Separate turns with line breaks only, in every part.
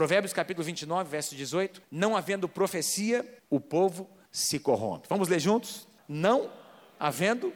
Provérbios capítulo 29, verso 18: Não havendo profecia, o povo se corrompe. Vamos ler juntos? Não havendo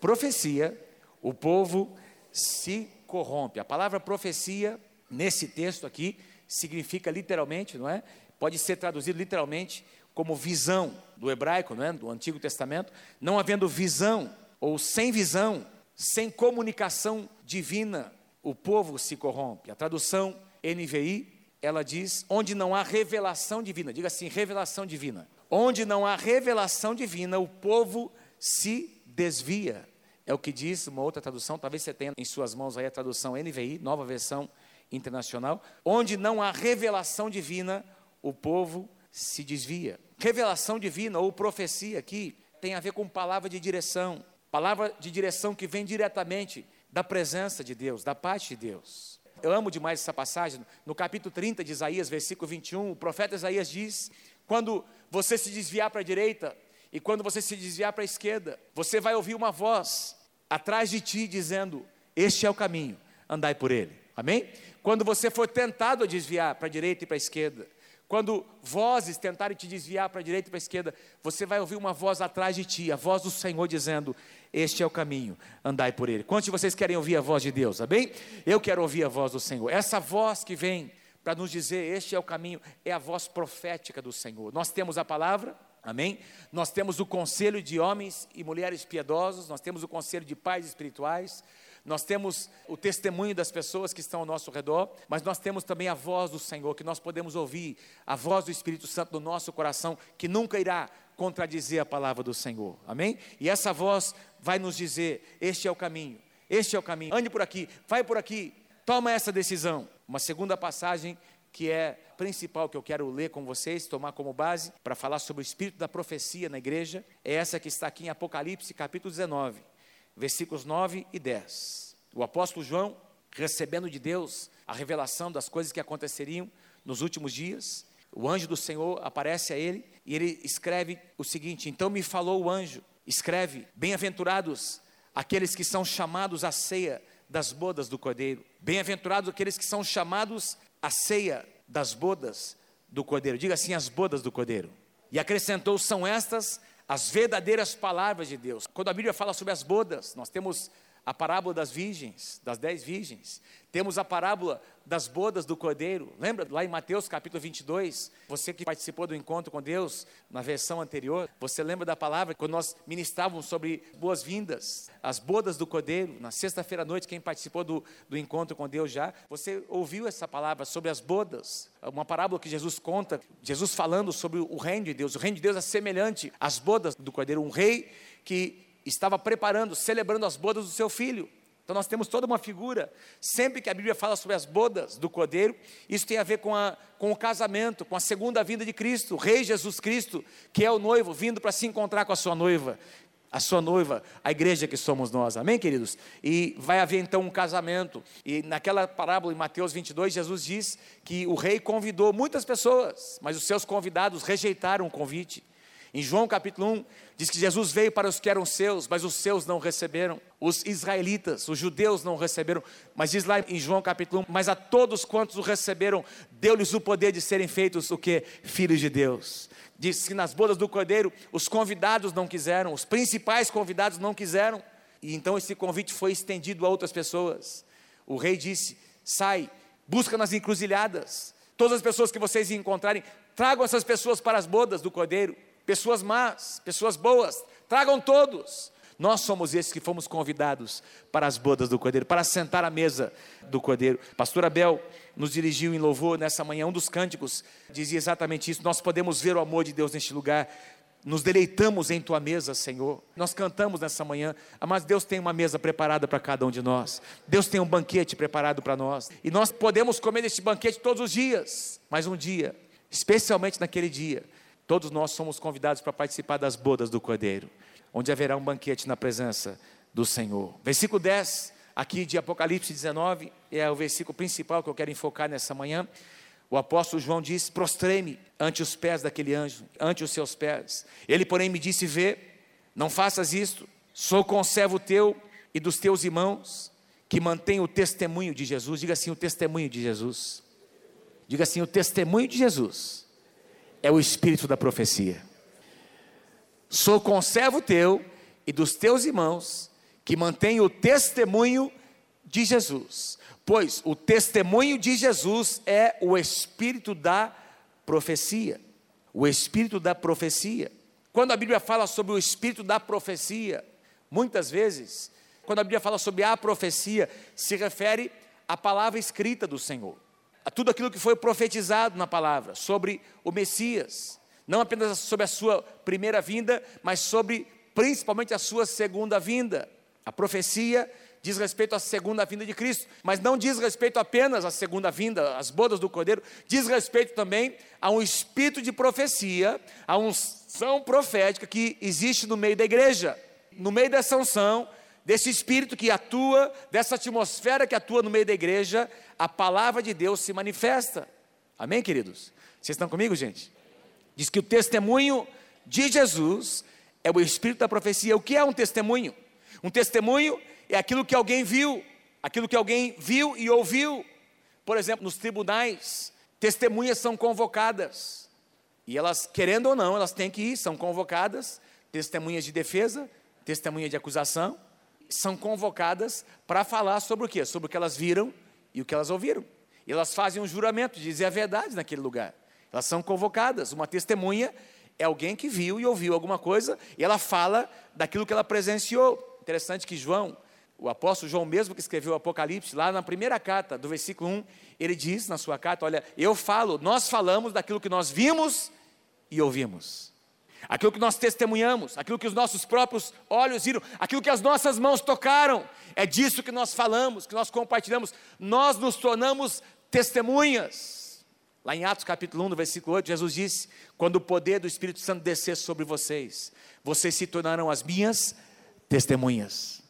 profecia, o povo se corrompe. A palavra profecia, nesse texto aqui, significa literalmente, não é? Pode ser traduzido literalmente como visão do hebraico, não é? do Antigo Testamento. Não havendo visão, ou sem visão, sem comunicação divina, o povo se corrompe. A tradução NVI, ela diz: onde não há revelação divina, diga assim, revelação divina. Onde não há revelação divina, o povo se desvia. É o que diz uma outra tradução, talvez você tenha em suas mãos aí a tradução NVI, nova versão internacional. Onde não há revelação divina, o povo se desvia. Revelação divina ou profecia aqui tem a ver com palavra de direção, palavra de direção que vem diretamente da presença de Deus, da parte de Deus. Eu amo demais essa passagem. No capítulo 30 de Isaías, versículo 21, o profeta Isaías diz: Quando você se desviar para a direita e quando você se desviar para a esquerda, você vai ouvir uma voz atrás de ti dizendo: Este é o caminho, andai por ele. Amém? Quando você for tentado a desviar para a direita e para a esquerda, quando vozes tentarem te desviar para a direita e para a esquerda, você vai ouvir uma voz atrás de ti, a voz do Senhor dizendo: Este é o caminho, andai por ele. Quantos de vocês querem ouvir a voz de Deus? Amém? Eu quero ouvir a voz do Senhor. Essa voz que vem para nos dizer: Este é o caminho, é a voz profética do Senhor. Nós temos a palavra, Amém? Nós temos o conselho de homens e mulheres piedosos, nós temos o conselho de pais espirituais, nós temos o testemunho das pessoas que estão ao nosso redor, mas nós temos também a voz do Senhor, que nós podemos ouvir, a voz do Espírito Santo no nosso coração, que nunca irá contradizer a palavra do Senhor, amém? E essa voz vai nos dizer: este é o caminho, este é o caminho, ande por aqui, vai por aqui, toma essa decisão. Uma segunda passagem que é principal que eu quero ler com vocês, tomar como base para falar sobre o espírito da profecia na igreja, é essa que está aqui em Apocalipse, capítulo 19 versículos 9 e 10. O apóstolo João, recebendo de Deus a revelação das coisas que aconteceriam nos últimos dias, o anjo do Senhor aparece a ele e ele escreve o seguinte: Então me falou o anjo, escreve: Bem-aventurados aqueles que são chamados à ceia das bodas do cordeiro. Bem-aventurados aqueles que são chamados à ceia das bodas do cordeiro. Diga assim: as bodas do cordeiro. E acrescentou: são estas as verdadeiras palavras de Deus. Quando a Bíblia fala sobre as bodas, nós temos a parábola das virgens, das dez virgens. Temos a parábola das bodas do cordeiro. Lembra lá em Mateus capítulo 22? Você que participou do encontro com Deus na versão anterior, você lembra da palavra quando nós ministrávamos sobre boas-vindas, as bodas do cordeiro, na sexta-feira à noite, quem participou do, do encontro com Deus já, você ouviu essa palavra sobre as bodas, uma parábola que Jesus conta, Jesus falando sobre o reino de Deus. O reino de Deus é semelhante às bodas do cordeiro, um rei que estava preparando, celebrando as bodas do seu filho. Então nós temos toda uma figura. Sempre que a Bíblia fala sobre as bodas do Cordeiro, isso tem a ver com, a, com o casamento, com a segunda vinda de Cristo, o Rei Jesus Cristo, que é o noivo, vindo para se encontrar com a sua noiva. A sua noiva, a igreja que somos nós, amém, queridos? E vai haver então um casamento. E naquela parábola em Mateus 22, Jesus diz que o rei convidou muitas pessoas, mas os seus convidados rejeitaram o convite. Em João capítulo 1, diz que Jesus veio para os que eram seus, mas os seus não receberam. Os israelitas, os judeus não receberam. Mas diz lá em João capítulo 1, mas a todos quantos o receberam, deu-lhes o poder de serem feitos o que? Filhos de Deus. Diz que nas bodas do cordeiro, os convidados não quiseram, os principais convidados não quiseram. E então esse convite foi estendido a outras pessoas. O rei disse: sai, busca nas encruzilhadas. Todas as pessoas que vocês encontrarem, tragam essas pessoas para as bodas do cordeiro pessoas más, pessoas boas, tragam todos. Nós somos esses que fomos convidados para as bodas do Cordeiro, para sentar à mesa do Cordeiro. Pastor Abel nos dirigiu em louvor nessa manhã, um dos cânticos dizia exatamente isso. Nós podemos ver o amor de Deus neste lugar. Nos deleitamos em tua mesa, Senhor. Nós cantamos nessa manhã, mas Deus tem uma mesa preparada para cada um de nós. Deus tem um banquete preparado para nós. E nós podemos comer este banquete todos os dias, mas um dia, especialmente naquele dia, Todos nós somos convidados para participar das bodas do Cordeiro, onde haverá um banquete na presença do Senhor. Versículo 10, aqui de Apocalipse 19, é o versículo principal que eu quero enfocar nessa manhã. O apóstolo João diz: Prostrei-me ante os pés daquele anjo, ante os seus pés. Ele, porém, me disse: Vê, não faças isto, sou conservo teu e dos teus irmãos, que mantém o testemunho de Jesus. Diga assim: o testemunho de Jesus. Diga assim: o testemunho de Jesus é o espírito da profecia. Sou conservo teu e dos teus irmãos que mantém o testemunho de Jesus. Pois o testemunho de Jesus é o espírito da profecia. O espírito da profecia. Quando a Bíblia fala sobre o espírito da profecia, muitas vezes, quando a Bíblia fala sobre a profecia, se refere à palavra escrita do Senhor, tudo aquilo que foi profetizado na palavra sobre o Messias, não apenas sobre a sua primeira vinda, mas sobre principalmente a sua segunda vinda. A profecia diz respeito à segunda vinda de Cristo, mas não diz respeito apenas à segunda vinda, às bodas do Cordeiro, diz respeito também a um espírito de profecia, a unção profética que existe no meio da igreja. No meio dessa unção, desse espírito que atua, dessa atmosfera que atua no meio da igreja, a palavra de Deus se manifesta. Amém, queridos? Vocês estão comigo, gente? Diz que o testemunho de Jesus é o espírito da profecia. O que é um testemunho? Um testemunho é aquilo que alguém viu, aquilo que alguém viu e ouviu. Por exemplo, nos tribunais, testemunhas são convocadas. E elas, querendo ou não, elas têm que ir, são convocadas, testemunhas de defesa, testemunha de acusação, são convocadas para falar sobre o quê? Sobre o que elas viram e o que elas ouviram. E elas fazem um juramento de dizer a verdade naquele lugar. Elas são convocadas. Uma testemunha é alguém que viu e ouviu alguma coisa e ela fala daquilo que ela presenciou. Interessante que João, o apóstolo João mesmo que escreveu o Apocalipse, lá na primeira carta, do versículo 1, ele diz na sua carta: Olha, eu falo, nós falamos daquilo que nós vimos e ouvimos, aquilo que nós testemunhamos, aquilo que os nossos próprios olhos viram, aquilo que as nossas mãos tocaram, é disso que nós falamos, que nós compartilhamos, nós nos tornamos testemunhas. Lá em Atos capítulo 1, no versículo 8, Jesus disse: Quando o poder do Espírito Santo descer sobre vocês, vocês se tornarão as minhas testemunhas.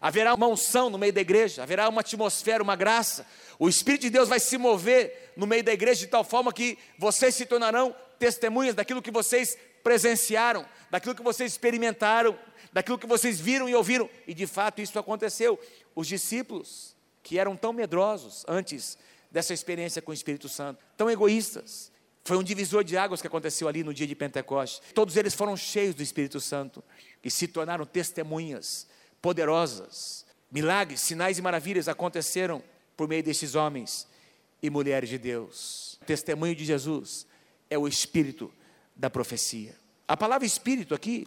Haverá uma unção no meio da igreja, haverá uma atmosfera, uma graça. O Espírito de Deus vai se mover no meio da igreja de tal forma que vocês se tornarão testemunhas daquilo que vocês presenciaram, daquilo que vocês experimentaram, daquilo que vocês viram e ouviram. E de fato isso aconteceu. Os discípulos, que eram tão medrosos antes dessa experiência com o Espírito Santo, tão egoístas, foi um divisor de águas que aconteceu ali no dia de Pentecostes. Todos eles foram cheios do Espírito Santo e se tornaram testemunhas poderosas. Milagres, sinais e maravilhas aconteceram por meio desses homens e mulheres de Deus. O testemunho de Jesus é o espírito da profecia. A palavra espírito aqui,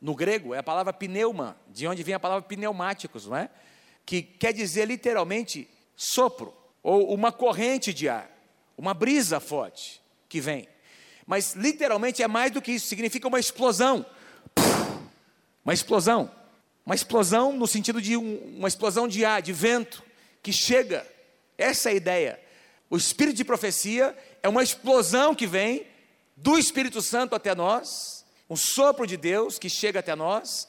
no grego, é a palavra pneuma, de onde vem a palavra pneumáticos, não é? Que quer dizer literalmente sopro, ou uma corrente de ar, uma brisa forte que vem. Mas literalmente é mais do que isso, significa uma explosão. Uma explosão. Uma explosão no sentido de um, uma explosão de ar, de vento, que chega. Essa é a ideia. O espírito de profecia é uma explosão que vem do Espírito Santo até nós, um sopro de Deus que chega até nós,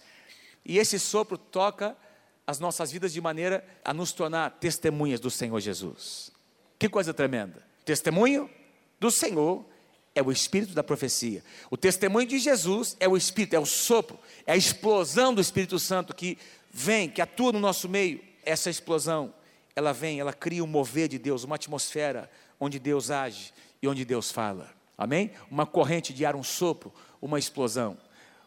e esse sopro toca as nossas vidas de maneira a nos tornar testemunhas do Senhor Jesus. Que coisa tremenda! Testemunho do Senhor é o espírito da profecia. O testemunho de Jesus é o espírito, é o sopro, é a explosão do Espírito Santo que vem, que atua no nosso meio. Essa explosão, ela vem, ela cria um mover de Deus, uma atmosfera onde Deus age e onde Deus fala. Amém? Uma corrente de ar, um sopro, uma explosão.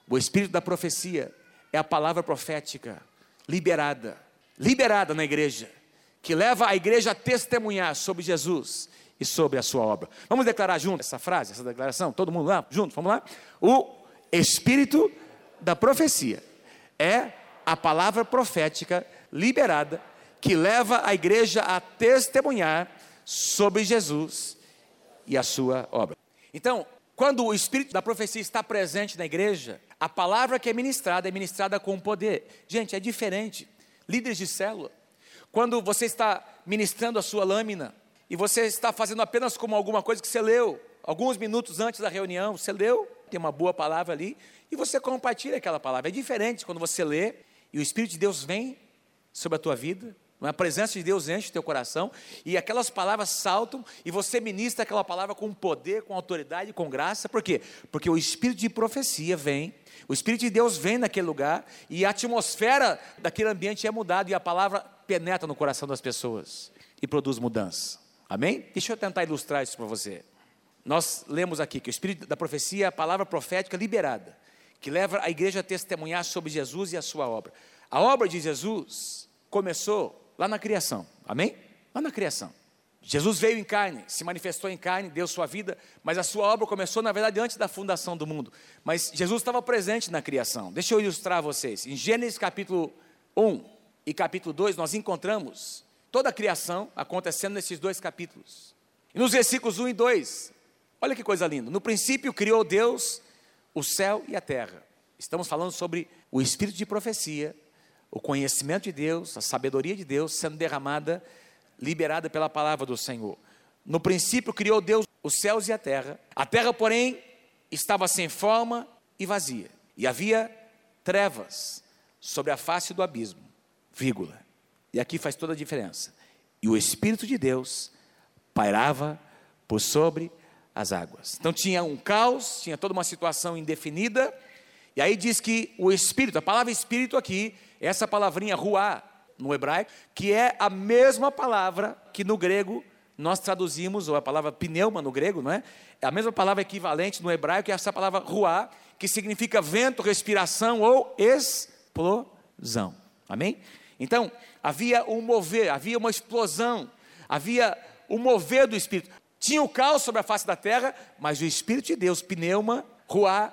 O espírito da profecia é a palavra profética liberada, liberada na igreja, que leva a igreja a testemunhar sobre Jesus e sobre a sua obra. Vamos declarar junto essa frase, essa declaração? Todo mundo lá, junto, vamos lá? O espírito da profecia é a palavra profética liberada que leva a igreja a testemunhar sobre Jesus e a sua obra. Então, quando o espírito da profecia está presente na igreja, a palavra que é ministrada é ministrada com poder. Gente, é diferente. Líderes de célula, quando você está ministrando a sua lâmina, e você está fazendo apenas como alguma coisa que você leu, alguns minutos antes da reunião, você leu, tem uma boa palavra ali, e você compartilha aquela palavra. É diferente quando você lê e o Espírito de Deus vem sobre a tua vida, a presença de Deus enche o teu coração e aquelas palavras saltam e você ministra aquela palavra com poder, com autoridade, com graça. Por quê? Porque o espírito de profecia vem, o espírito de Deus vem naquele lugar e a atmosfera daquele ambiente é mudada e a palavra penetra no coração das pessoas e produz mudança. Amém? Deixa eu tentar ilustrar isso para você. Nós lemos aqui que o espírito da profecia é a palavra profética liberada, que leva a igreja a testemunhar sobre Jesus e a sua obra. A obra de Jesus começou lá na criação. Amém? Lá na criação. Jesus veio em carne, se manifestou em carne, deu sua vida, mas a sua obra começou, na verdade, antes da fundação do mundo. Mas Jesus estava presente na criação. Deixa eu ilustrar a vocês. Em Gênesis capítulo 1 e capítulo 2, nós encontramos toda a criação acontecendo nesses dois capítulos. E nos versículos 1 e 2, olha que coisa linda. No princípio criou Deus o céu e a terra. Estamos falando sobre o espírito de profecia, o conhecimento de Deus, a sabedoria de Deus sendo derramada liberada pela palavra do Senhor. No princípio criou Deus os céus e a terra. A terra, porém, estava sem forma e vazia. E havia trevas sobre a face do abismo. Vírgula. E aqui faz toda a diferença. E o Espírito de Deus pairava por sobre as águas. Então tinha um caos, tinha toda uma situação indefinida. E aí diz que o Espírito, a palavra Espírito aqui, essa palavrinha ruá, no hebraico, que é a mesma palavra que no grego nós traduzimos, ou a palavra pneuma no grego, não é? É a mesma palavra equivalente no hebraico é essa palavra ruá, que significa vento, respiração ou explosão. Amém? Então, havia um mover, havia uma explosão, havia o um mover do Espírito. Tinha o caos sobre a face da terra, mas o Espírito de Deus, pneuma, ruá,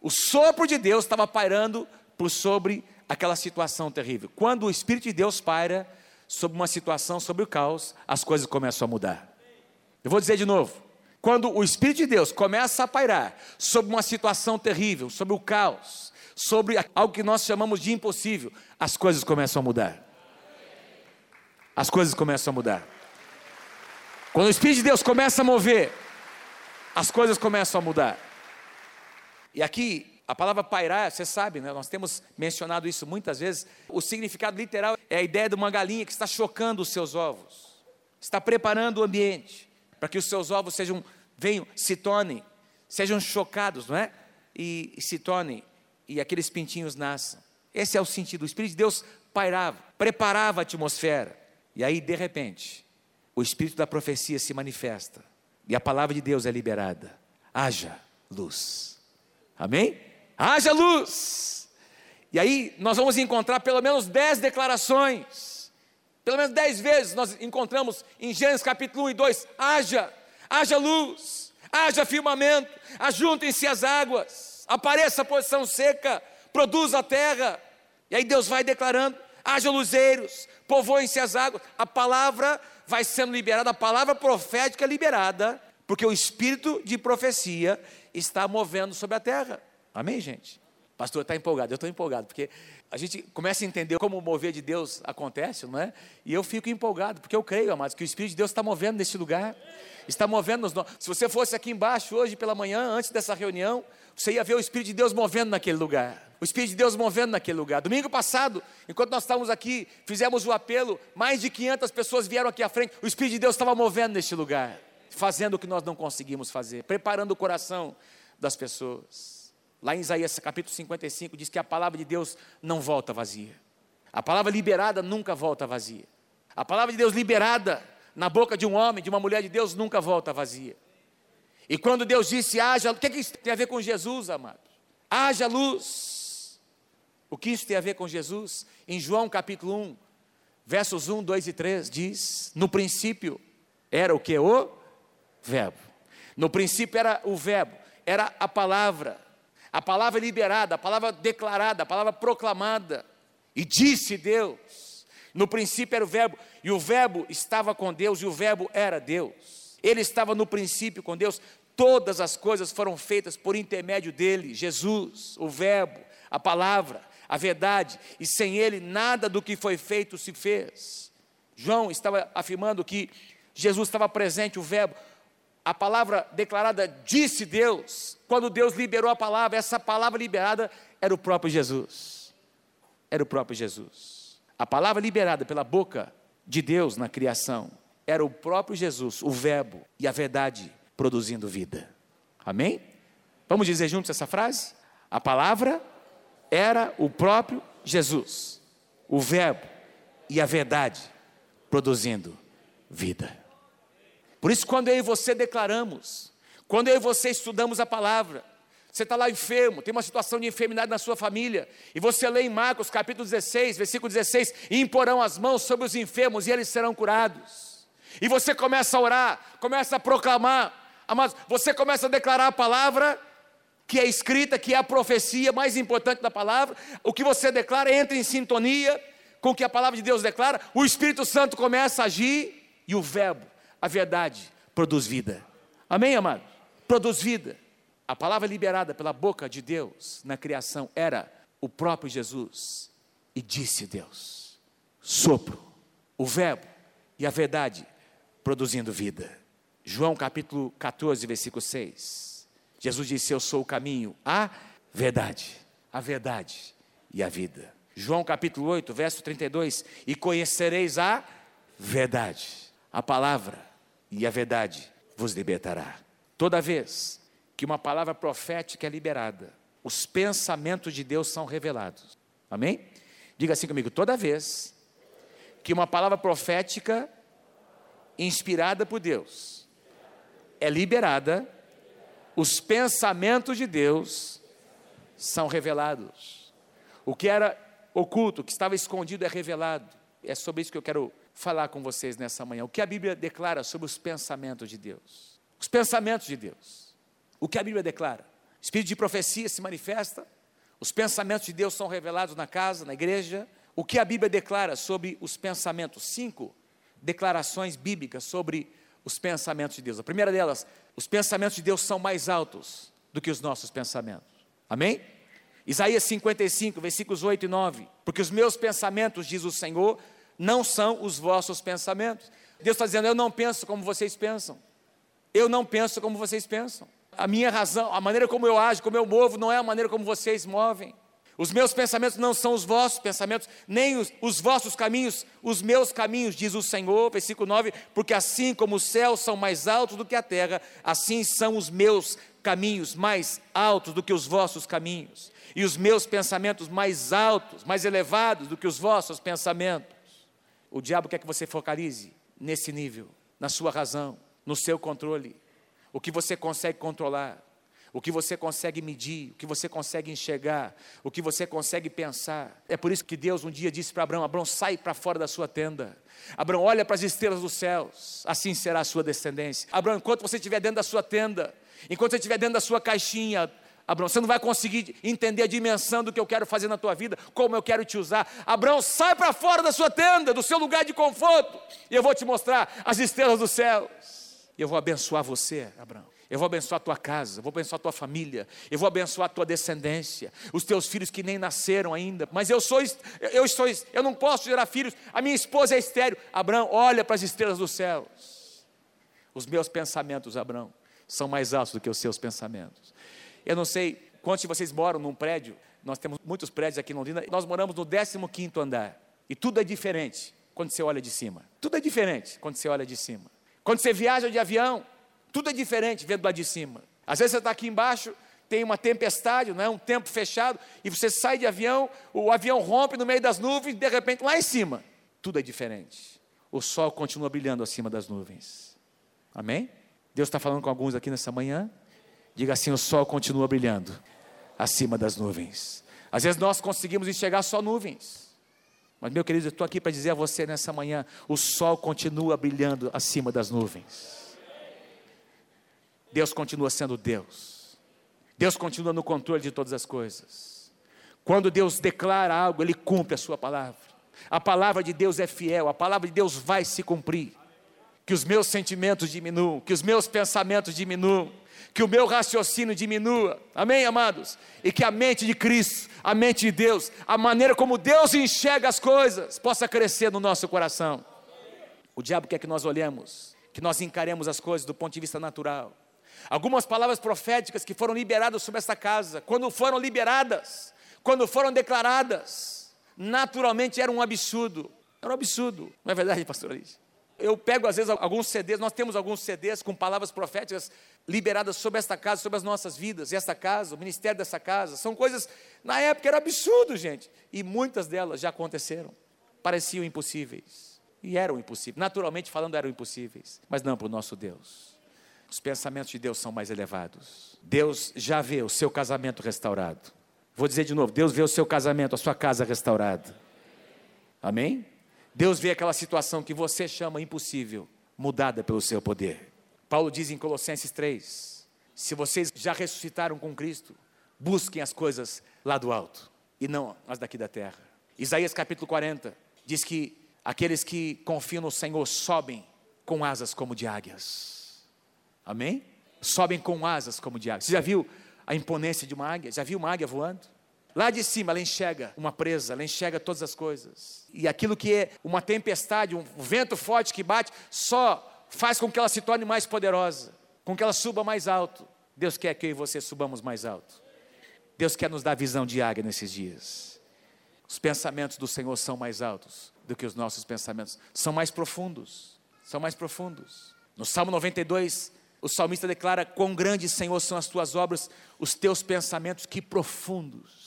o sopro de Deus estava pairando por sobre aquela situação terrível. Quando o Espírito de Deus paira sobre uma situação, sobre o caos, as coisas começam a mudar. Eu vou dizer de novo. Quando o Espírito de Deus começa a pairar sobre uma situação terrível, sobre o caos, sobre algo que nós chamamos de impossível, as coisas começam a mudar. As coisas começam a mudar. Quando o Espírito de Deus começa a mover, as coisas começam a mudar. E aqui a palavra pairar, você sabe, né? nós temos mencionado isso muitas vezes. O significado literal é a ideia de uma galinha que está chocando os seus ovos, está preparando o ambiente para que os seus ovos sejam, venham, se tornem, sejam chocados, não é? E, e se tornem, e aqueles pintinhos nasçam. Esse é o sentido. O Espírito de Deus pairava, preparava a atmosfera. E aí, de repente, o Espírito da profecia se manifesta. E a palavra de Deus é liberada. Haja luz. Amém? Haja luz. E aí nós vamos encontrar pelo menos dez declarações, pelo menos dez vezes nós encontramos em Gênesis capítulo 1 e 2: haja, haja luz, haja firmamento, ajuntem-se as águas, apareça a posição seca, produza a terra. E aí Deus vai declarando: haja luzeiros, povoem-se as águas. A palavra vai sendo liberada, a palavra profética é liberada, porque o espírito de profecia está movendo sobre a terra. Amém, gente? Pastor, está empolgado, eu estou empolgado, porque a gente começa a entender como o mover de Deus acontece, não é? E eu fico empolgado, porque eu creio, amados, que o Espírito de Deus está movendo nesse lugar, está movendo nos. Se você fosse aqui embaixo hoje pela manhã, antes dessa reunião, você ia ver o Espírito de Deus movendo naquele lugar. O Espírito de Deus movendo naquele lugar. Domingo passado, enquanto nós estávamos aqui, fizemos o apelo, mais de 500 pessoas vieram aqui à frente. O Espírito de Deus estava movendo neste lugar, fazendo o que nós não conseguimos fazer, preparando o coração das pessoas. Lá em Isaías capítulo 55 diz que a palavra de Deus não volta vazia. A palavra liberada nunca volta vazia. A palavra de Deus liberada na boca de um homem, de uma mulher de Deus, nunca volta vazia. E quando Deus disse haja, o que, é que isso tem a ver com Jesus, amados? Haja luz. O que isso tem a ver com Jesus? Em João capítulo 1, versos 1, 2 e 3, diz: No princípio era o que? O Verbo. No princípio era o Verbo, era a palavra a palavra liberada, a palavra declarada, a palavra proclamada. E disse Deus. No princípio era o Verbo, e o Verbo estava com Deus, e o Verbo era Deus. Ele estava no princípio com Deus. Todas as coisas foram feitas por intermédio dele, Jesus, o Verbo, a palavra, a verdade, e sem ele nada do que foi feito se fez. João estava afirmando que Jesus estava presente, o Verbo, a palavra declarada disse Deus, quando Deus liberou a palavra, essa palavra liberada era o próprio Jesus. Era o próprio Jesus. A palavra liberada pela boca de Deus na criação era o próprio Jesus, o Verbo e a verdade produzindo vida. Amém? Vamos dizer juntos essa frase? A palavra era o próprio Jesus, o Verbo e a verdade produzindo vida. Por isso, quando eu e você declaramos, quando eu e você estudamos a palavra, você está lá enfermo, tem uma situação de enfermidade na sua família, e você lê em Marcos capítulo 16, versículo 16: e imporão as mãos sobre os enfermos e eles serão curados. E você começa a orar, começa a proclamar, você começa a declarar a palavra que é escrita, que é a profecia mais importante da palavra, o que você declara entra em sintonia com o que a palavra de Deus declara, o Espírito Santo começa a agir e o Verbo, a verdade, produz vida. Amém, amado? Produz vida. A palavra liberada pela boca de Deus na criação era o próprio Jesus. E disse Deus: sopro, o Verbo e a verdade produzindo vida. João capítulo 14, versículo 6. Jesus disse: Eu sou o caminho, a verdade, a verdade e a vida. João capítulo 8, verso 32. E conhecereis a verdade, a palavra e a verdade vos libertará. Toda vez que uma palavra profética é liberada, os pensamentos de Deus são revelados. Amém? Diga assim comigo: toda vez que uma palavra profética inspirada por Deus é liberada, os pensamentos de Deus são revelados. O que era oculto, o que estava escondido é revelado. É sobre isso que eu quero falar com vocês nessa manhã. O que a Bíblia declara sobre os pensamentos de Deus? Os pensamentos de Deus. O que a Bíblia declara? Espírito de profecia se manifesta, os pensamentos de Deus são revelados na casa, na igreja. O que a Bíblia declara sobre os pensamentos? Cinco declarações bíblicas sobre os pensamentos de Deus. A primeira delas, os pensamentos de Deus são mais altos do que os nossos pensamentos. Amém? Isaías 55, versículos 8 e 9. Porque os meus pensamentos, diz o Senhor, não são os vossos pensamentos. Deus está dizendo: Eu não penso como vocês pensam. Eu não penso como vocês pensam. A minha razão, a maneira como eu ajo, como eu movo, não é a maneira como vocês movem. Os meus pensamentos não são os vossos pensamentos, nem os, os, vossos caminhos, os meus caminhos, diz o Senhor, versículo 9, porque assim como os céus são mais altos do que a terra, assim são os meus caminhos mais altos do que os vossos caminhos, e os meus pensamentos mais altos, mais elevados do que os vossos pensamentos. O diabo quer que você focalize nesse nível, na sua razão, no seu controle o que você consegue controlar, o que você consegue medir, o que você consegue enxergar, o que você consegue pensar. É por isso que Deus um dia disse para Abraão: Abraão, sai para fora da sua tenda. Abraão, olha para as estrelas dos céus, assim será a sua descendência. Abraão, enquanto você estiver dentro da sua tenda, enquanto você estiver dentro da sua caixinha, Abraão, você não vai conseguir entender a dimensão do que eu quero fazer na tua vida, como eu quero te usar. Abraão, sai para fora da sua tenda, do seu lugar de conforto, e eu vou te mostrar as estrelas dos céus. E eu vou abençoar você, Abraão. Eu vou abençoar a tua casa, eu vou abençoar a tua família, eu vou abençoar a tua descendência, os teus filhos que nem nasceram ainda. Mas eu sou, eu sou, eu não posso gerar filhos. A minha esposa é estéreo. Abraão, olha para as estrelas dos céus. Os meus pensamentos, Abraão, são mais altos do que os seus pensamentos. Eu não sei quantos de vocês moram num prédio. Nós temos muitos prédios aqui em Londrina. Nós moramos no 15 quinto andar. E tudo é diferente quando você olha de cima. Tudo é diferente quando você olha de cima. Quando você viaja de avião, tudo é diferente vendo lá de cima. Às vezes você está aqui embaixo, tem uma tempestade, não é? um tempo fechado, e você sai de avião, o avião rompe no meio das nuvens, de repente lá em cima, tudo é diferente. O sol continua brilhando acima das nuvens. Amém? Deus está falando com alguns aqui nessa manhã. Diga assim: o sol continua brilhando acima das nuvens. Às vezes nós conseguimos enxergar só nuvens. Mas, meu querido, eu estou aqui para dizer a você nessa manhã: o sol continua brilhando acima das nuvens. Deus continua sendo Deus. Deus continua no controle de todas as coisas. Quando Deus declara algo, Ele cumpre a Sua palavra. A palavra de Deus é fiel, a palavra de Deus vai se cumprir. Que os meus sentimentos diminuam, que os meus pensamentos diminuam, que o meu raciocínio diminua, amém, amados? E que a mente de Cristo, a mente de Deus, a maneira como Deus enxerga as coisas, possa crescer no nosso coração. O diabo quer que nós olhemos, que nós encaremos as coisas do ponto de vista natural. Algumas palavras proféticas que foram liberadas sobre esta casa, quando foram liberadas, quando foram declaradas, naturalmente era um absurdo. Era um absurdo, não é verdade, pastor Alice? Eu pego às vezes alguns CDs, nós temos alguns CDs com palavras proféticas liberadas sobre esta casa, sobre as nossas vidas, e esta casa, o ministério dessa casa, são coisas, na época era absurdo, gente, e muitas delas já aconteceram, pareciam impossíveis. E eram impossíveis. Naturalmente falando, eram impossíveis. Mas não para o nosso Deus. Os pensamentos de Deus são mais elevados. Deus já vê o seu casamento restaurado. Vou dizer de novo: Deus vê o seu casamento, a sua casa restaurada. Amém? Deus vê aquela situação que você chama impossível, mudada pelo seu poder. Paulo diz em Colossenses 3: se vocês já ressuscitaram com Cristo, busquem as coisas lá do alto e não as daqui da terra. Isaías capítulo 40 diz que aqueles que confiam no Senhor sobem com asas como de águias. Amém? Sobem com asas como de águias. Você já viu a imponência de uma águia? Já viu uma águia voando? Lá de cima ela enxerga uma presa, ela enxerga todas as coisas. E aquilo que é uma tempestade, um vento forte que bate, só faz com que ela se torne mais poderosa, com que ela suba mais alto. Deus quer que eu e você subamos mais alto. Deus quer nos dar visão de águia nesses dias. Os pensamentos do Senhor são mais altos do que os nossos pensamentos, são mais profundos, são mais profundos. No Salmo 92, o salmista declara: Quão grandes, Senhor, são as tuas obras, os teus pensamentos, que profundos.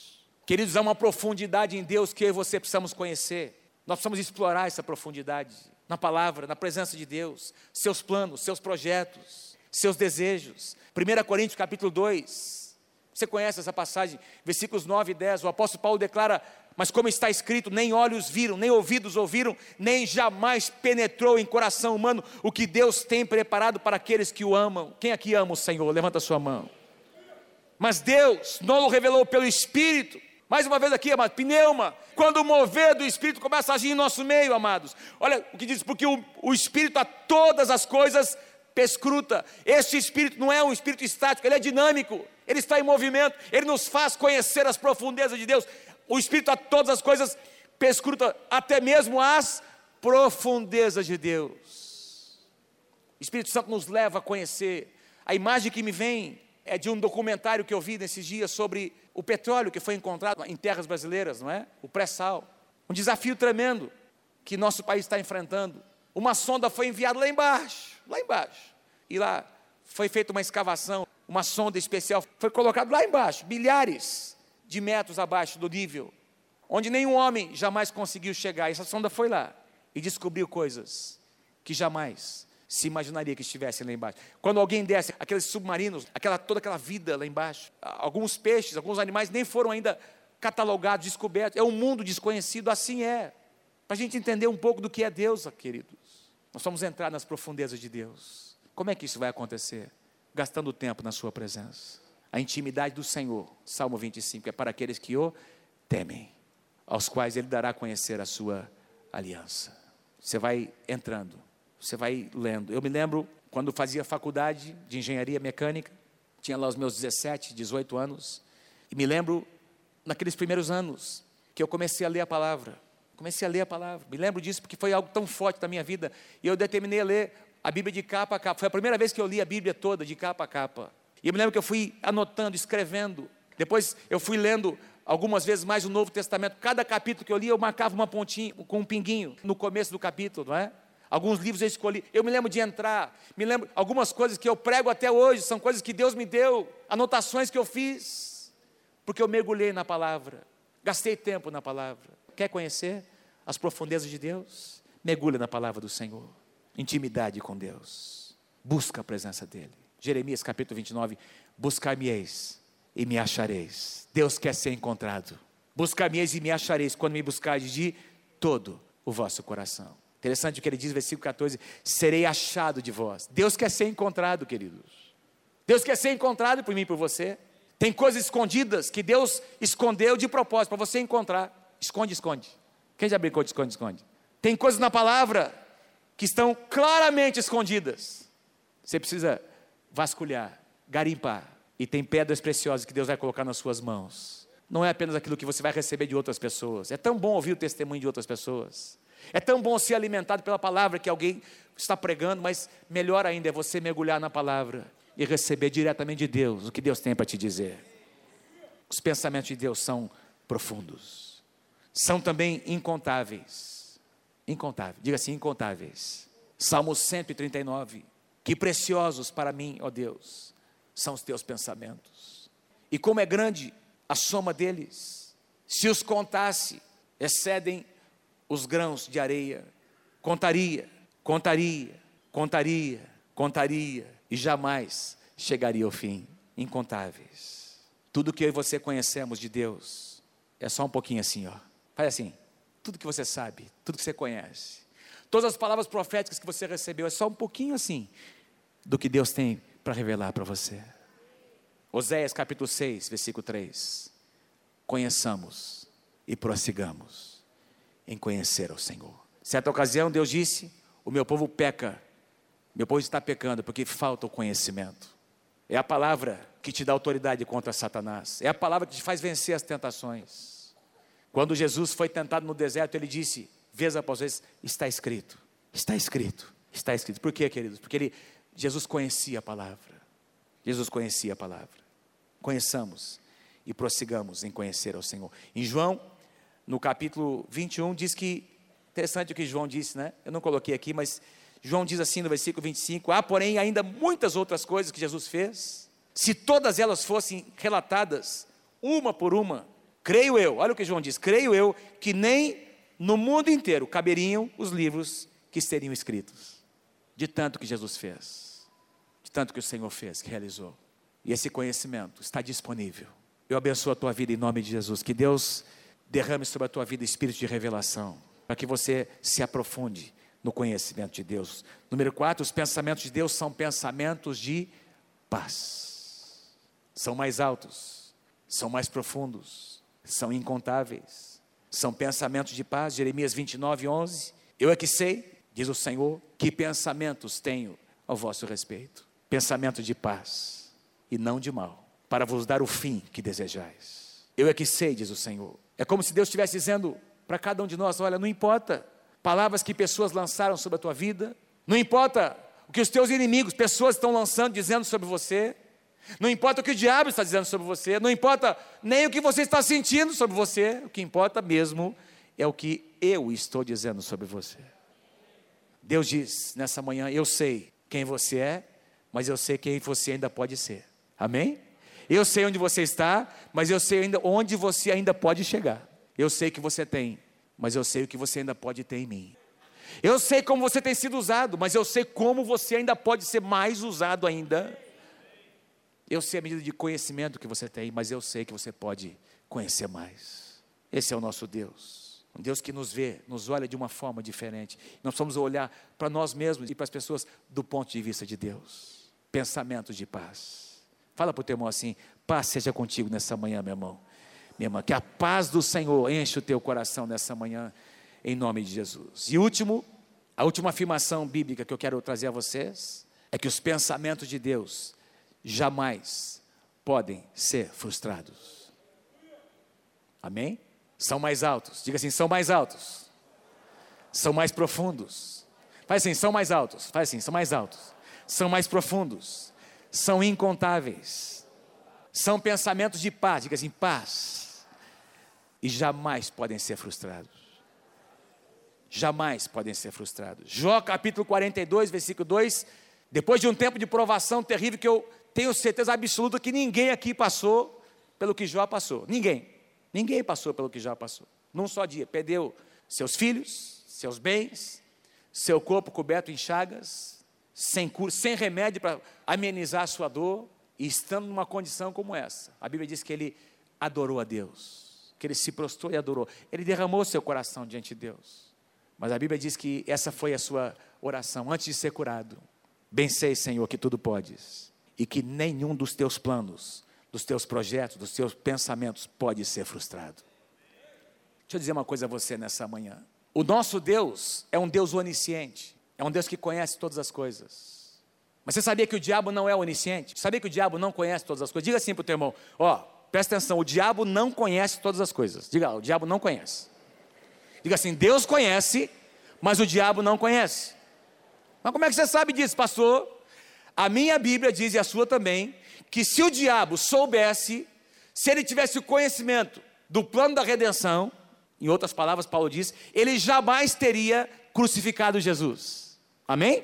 Queridos, há uma profundidade em Deus que eu e você precisamos conhecer. Nós precisamos explorar essa profundidade na palavra, na presença de Deus, seus planos, seus projetos, seus desejos. 1 Coríntios capítulo 2. Você conhece essa passagem, versículos 9 e 10. O apóstolo Paulo declara: mas como está escrito, nem olhos viram, nem ouvidos ouviram, nem jamais penetrou em coração humano o que Deus tem preparado para aqueles que o amam. Quem aqui ama o Senhor? Levanta a sua mão. Mas Deus não o revelou pelo Espírito. Mais uma vez aqui, amado, pneuma. Quando o mover do Espírito começa a agir em nosso meio, amados. Olha o que diz, porque o, o Espírito a todas as coisas pescruta. Este Espírito não é um Espírito estático, ele é dinâmico. Ele está em movimento, ele nos faz conhecer as profundezas de Deus o Espírito a todas as coisas perscruta até mesmo as profundezas de Deus. O Espírito Santo nos leva a conhecer. A imagem que me vem é de um documentário que eu vi nesses dias sobre o petróleo que foi encontrado em terras brasileiras, não é? O pré-sal. Um desafio tremendo que nosso país está enfrentando. Uma sonda foi enviada lá embaixo, lá embaixo. E lá foi feita uma escavação, uma sonda especial foi colocada lá embaixo, milhares de metros abaixo do nível, onde nenhum homem jamais conseguiu chegar. Essa sonda foi lá e descobriu coisas que jamais se imaginaria que estivessem lá embaixo. Quando alguém desce, aqueles submarinos, aquela, toda aquela vida lá embaixo, alguns peixes, alguns animais nem foram ainda catalogados, descobertos. É um mundo desconhecido, assim é. Para a gente entender um pouco do que é Deus, queridos. Nós vamos entrar nas profundezas de Deus. Como é que isso vai acontecer? Gastando tempo na Sua presença. A intimidade do Senhor, Salmo 25, é para aqueles que o temem, aos quais Ele dará a conhecer a sua aliança. Você vai entrando, você vai lendo. Eu me lembro quando fazia faculdade de engenharia mecânica, tinha lá os meus 17, 18 anos, e me lembro naqueles primeiros anos que eu comecei a ler a palavra. Comecei a ler a palavra. Me lembro disso porque foi algo tão forte da minha vida. E eu determinei a ler a Bíblia de capa a capa. Foi a primeira vez que eu li a Bíblia toda de capa a capa. E eu me lembro que eu fui anotando, escrevendo. Depois eu fui lendo algumas vezes mais o Novo Testamento. Cada capítulo que eu li, eu marcava uma pontinha com um pinguinho no começo do capítulo, não é? Alguns livros eu escolhi. Eu me lembro de entrar, me lembro algumas coisas que eu prego até hoje, são coisas que Deus me deu, anotações que eu fiz, porque eu mergulhei na palavra, gastei tempo na palavra. Quer conhecer as profundezas de Deus? Mergulha na palavra do Senhor. Intimidade com Deus. Busca a presença dEle. Jeremias capítulo 29, buscar-me-eis e me achareis. Deus quer ser encontrado. Buscar-me-eis e me achareis quando me buscardes de todo o vosso coração. Interessante o que ele diz, versículo 14: serei achado de vós. Deus quer ser encontrado, queridos. Deus quer ser encontrado por mim e por você. Tem coisas escondidas que Deus escondeu de propósito para você encontrar. Esconde, esconde. Quem já brincou de esconde, esconde? Tem coisas na palavra que estão claramente escondidas. Você precisa vasculhar, garimpar, e tem pedras preciosas que Deus vai colocar nas suas mãos. Não é apenas aquilo que você vai receber de outras pessoas. É tão bom ouvir o testemunho de outras pessoas. É tão bom ser alimentado pela palavra que alguém está pregando, mas melhor ainda é você mergulhar na palavra e receber diretamente de Deus o que Deus tem para te dizer. Os pensamentos de Deus são profundos, são também incontáveis. Incontáveis, diga assim: incontáveis. Salmo 139. Que preciosos para mim, ó Deus, são os teus pensamentos. E como é grande a soma deles. Se os contasse, excedem os grãos de areia. contaria, contaria, contaria, contaria e jamais chegaria ao fim. Incontáveis. Tudo que eu e você conhecemos de Deus é só um pouquinho assim, ó. Faz assim. Tudo que você sabe, tudo que você conhece, todas as palavras proféticas que você recebeu é só um pouquinho assim do que Deus tem para revelar para você. Oséias capítulo 6, versículo 3. Conheçamos e prossigamos em conhecer o Senhor. Certa ocasião, Deus disse: O meu povo peca, meu povo está pecando porque falta o conhecimento. É a palavra que te dá autoridade contra Satanás, é a palavra que te faz vencer as tentações. Quando Jesus foi tentado no deserto, ele disse, vez após vez: Está escrito, está escrito, está escrito. Por quê, queridos? Porque ele, Jesus conhecia a palavra. Jesus conhecia a palavra. Conheçamos e prossigamos em conhecer ao Senhor. Em João no capítulo 21, diz que, interessante o que João disse, né? Eu não coloquei aqui, mas João diz assim no versículo 25: Há, porém, ainda muitas outras coisas que Jesus fez, se todas elas fossem relatadas, uma por uma, creio eu, olha o que João diz: creio eu que nem no mundo inteiro caberiam os livros que seriam escritos, de tanto que Jesus fez, de tanto que o Senhor fez, que realizou. E esse conhecimento está disponível. Eu abençoo a tua vida em nome de Jesus. Que Deus derrame sobre a tua vida espírito de revelação, para que você se aprofunde no conhecimento de Deus. Número 4, os pensamentos de Deus são pensamentos de paz. São mais altos, são mais profundos, são incontáveis. São pensamentos de paz. Jeremias 29, 11. Eu é que sei, diz o Senhor, que pensamentos tenho ao vosso respeito. Pensamento de paz e não de mal, para vos dar o fim que desejais. Eu é que sei, diz o Senhor, é como se Deus estivesse dizendo para cada um de nós: olha, não importa palavras que pessoas lançaram sobre a tua vida, não importa o que os teus inimigos, pessoas estão lançando, dizendo sobre você, não importa o que o diabo está dizendo sobre você, não importa nem o que você está sentindo sobre você, o que importa mesmo é o que eu estou dizendo sobre você. Deus diz nessa manhã: Eu sei quem você é, mas eu sei quem você ainda pode ser. Amém? Eu sei onde você está, mas eu sei ainda onde você ainda pode chegar. Eu sei que você tem, mas eu sei o que você ainda pode ter em mim. Eu sei como você tem sido usado, mas eu sei como você ainda pode ser mais usado ainda. Eu sei a medida de conhecimento que você tem, mas eu sei que você pode conhecer mais. Esse é o nosso Deus. Um Deus que nos vê, nos olha de uma forma diferente. Nós precisamos olhar para nós mesmos e para as pessoas do ponto de vista de Deus. Pensamentos de paz Fala para o teu irmão assim: paz seja contigo nessa manhã, meu irmão. Minha irmã, que a paz do Senhor enche o teu coração nessa manhã, em nome de Jesus. E último, a última afirmação bíblica que eu quero trazer a vocês é que os pensamentos de Deus jamais podem ser frustrados. Amém? São mais altos. Diga assim: são mais altos. São mais profundos. Faz assim: são mais altos. Faz assim: são mais altos. São mais profundos são incontáveis. São pensamentos de paz, diga assim, paz. E jamais podem ser frustrados. Jamais podem ser frustrados. Jó capítulo 42, versículo 2. Depois de um tempo de provação terrível, que eu tenho certeza absoluta que ninguém aqui passou pelo que Jó passou. Ninguém. Ninguém passou pelo que Jó passou. Num só dia. Perdeu seus filhos, seus bens, seu corpo coberto em chagas, sem cura, sem remédio para amenizar a sua dor, e estando numa condição como essa. A Bíblia diz que ele adorou a Deus, que ele se prostrou e adorou. Ele derramou seu coração diante de Deus. Mas a Bíblia diz que essa foi a sua oração antes de ser curado. Bem sei, Senhor, que tudo podes e que nenhum dos teus planos, dos teus projetos, dos teus pensamentos pode ser frustrado. Deixa eu dizer uma coisa a você nessa manhã. O nosso Deus é um Deus onisciente. É um Deus que conhece todas as coisas. Mas você sabia que o diabo não é onisciente? Sabia que o diabo não conhece todas as coisas? Diga assim para o teu irmão: ó, presta atenção, o diabo não conhece todas as coisas. Diga, o diabo não conhece. Diga assim: Deus conhece, mas o diabo não conhece. Mas como é que você sabe disso, pastor? A minha Bíblia diz, e a sua também, que se o diabo soubesse, se ele tivesse o conhecimento do plano da redenção, em outras palavras, Paulo diz, ele jamais teria crucificado Jesus. Amém?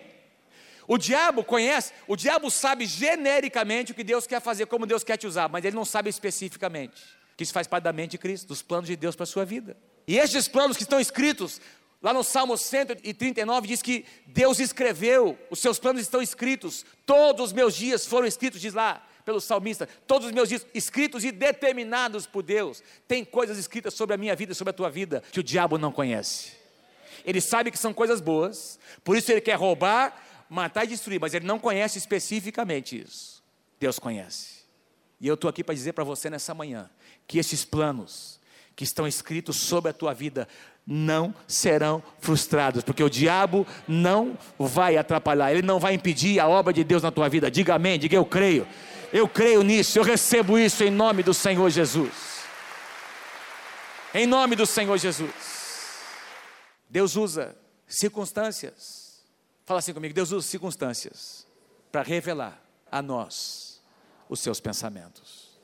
O diabo conhece, o diabo sabe genericamente o que Deus quer fazer, como Deus quer te usar, mas ele não sabe especificamente. Que isso faz parte da mente de Cristo, dos planos de Deus para a sua vida. E estes planos que estão escritos Lá no Salmo 139 diz que Deus escreveu, os seus planos estão escritos, todos os meus dias foram escritos, diz lá, pelo salmista, todos os meus dias escritos e determinados por Deus. Tem coisas escritas sobre a minha vida e sobre a tua vida que o diabo não conhece. Ele sabe que são coisas boas, por isso ele quer roubar, matar e destruir, mas ele não conhece especificamente isso. Deus conhece. E eu estou aqui para dizer para você nessa manhã que esses planos que estão escritos sobre a tua vida não serão frustrados, porque o diabo não vai atrapalhar, ele não vai impedir a obra de Deus na tua vida. Diga amém, diga eu creio. Eu creio nisso, eu recebo isso em nome do Senhor Jesus. Em nome do Senhor Jesus. Deus usa circunstâncias. Fala assim comigo: Deus usa circunstâncias para revelar a nós os seus pensamentos.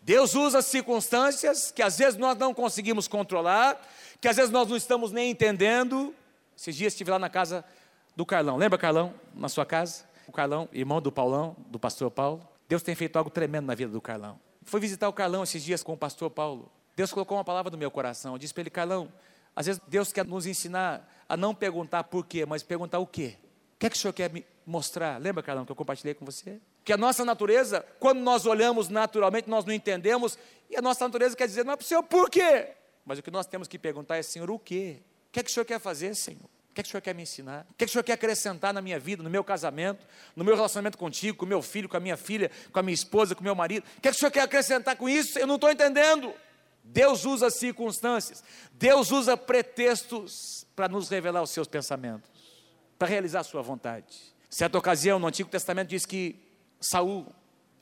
Deus usa circunstâncias que às vezes nós não conseguimos controlar, que às vezes nós não estamos nem entendendo. Esses dias estive lá na casa do Carlão. Lembra, Carlão, na sua casa? O Carlão, irmão do Paulão, do pastor Paulo. Deus tem feito algo tremendo na vida do Carlão. Fui visitar o Carlão esses dias com o pastor Paulo. Deus colocou uma palavra no meu coração. Eu disse para ele, Carlão, às vezes Deus quer nos ensinar a não perguntar por quê, mas perguntar o quê. O que é que o Senhor quer me mostrar? Lembra, Carlão, que eu compartilhei com você? Que a nossa natureza, quando nós olhamos naturalmente, nós não entendemos, e a nossa natureza quer dizer, não é para o Senhor, por quê? Mas o que nós temos que perguntar é, Senhor, o quê? O que é que o Senhor quer fazer, Senhor? O que, é que o Senhor quer me ensinar? O que, é que o Senhor quer acrescentar na minha vida, no meu casamento, no meu relacionamento contigo, com meu filho, com a minha filha, com a minha esposa, com meu marido? O que, é que o Senhor quer acrescentar com isso? Eu não estou entendendo. Deus usa circunstâncias, Deus usa pretextos para nos revelar os seus pensamentos, para realizar a sua vontade. Certa ocasião, no Antigo Testamento, diz que Saul,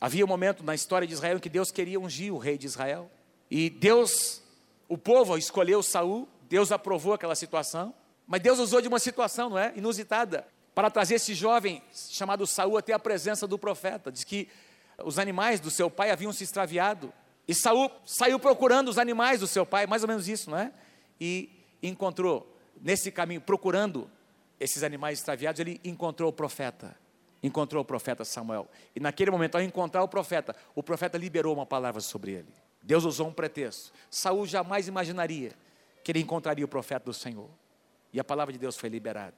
havia um momento na história de Israel em que Deus queria ungir o rei de Israel. E Deus, o povo escolheu Saul, Deus aprovou aquela situação. Mas Deus usou de uma situação, não é? Inusitada, para trazer esse jovem chamado Saul até a presença do profeta. Diz que os animais do seu pai haviam se extraviado. E Saul saiu procurando os animais do seu pai, mais ou menos isso, não é? E encontrou, nesse caminho, procurando esses animais extraviados, ele encontrou o profeta. Encontrou o profeta Samuel. E naquele momento, ao encontrar o profeta, o profeta liberou uma palavra sobre ele. Deus usou um pretexto. Saul jamais imaginaria que ele encontraria o profeta do Senhor. E a palavra de Deus foi liberada.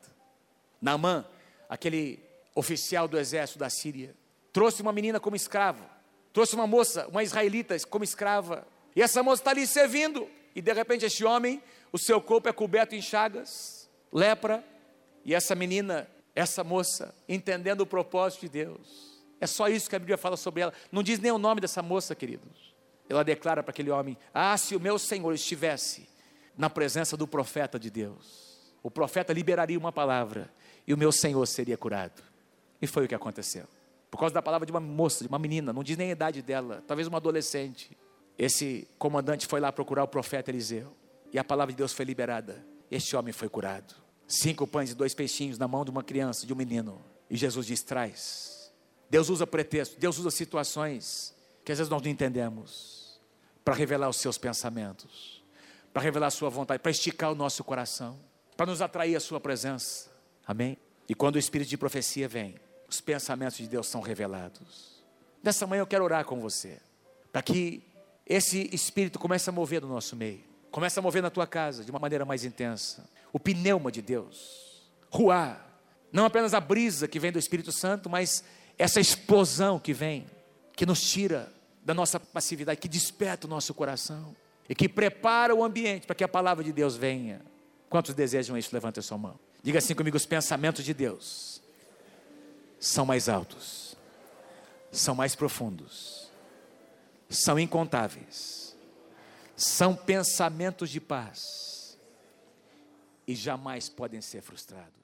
Naamã, aquele oficial do exército da Síria, trouxe uma menina como escrava, trouxe uma moça, uma israelita como escrava, e essa moça está ali servindo, e de repente este homem, o seu corpo é coberto em chagas, lepra, e essa menina, essa moça, entendendo o propósito de Deus, é só isso que a Bíblia fala sobre ela, não diz nem o nome dessa moça, queridos. Ela declara para aquele homem: Ah, se o meu Senhor estivesse na presença do profeta de Deus, o profeta liberaria uma palavra e o meu Senhor seria curado. E foi o que aconteceu. Por causa da palavra de uma moça, de uma menina, não diz nem a idade dela, talvez uma adolescente. Esse comandante foi lá procurar o profeta Eliseu. E a palavra de Deus foi liberada. Este homem foi curado. Cinco pães e dois peixinhos na mão de uma criança, de um menino. E Jesus diz: traz. Deus usa pretexto, Deus usa situações que às vezes nós não entendemos para revelar os seus pensamentos, para revelar a sua vontade, para esticar o nosso coração para nos atrair a Sua presença. Amém? E quando o Espírito de profecia vem, os pensamentos de Deus são revelados. Nessa manhã eu quero orar com você, para que esse Espírito comece a mover no nosso meio, comece a mover na tua casa de uma maneira mais intensa. O pneuma de Deus, ruar, não apenas a brisa que vem do Espírito Santo, mas essa explosão que vem, que nos tira da nossa passividade, que desperta o nosso coração e que prepara o ambiente para que a palavra de Deus venha. Quantos desejam isso? Levanta a sua mão. Diga assim comigo: os pensamentos de Deus são mais altos, são mais profundos, são incontáveis, são pensamentos de paz e jamais podem ser frustrados.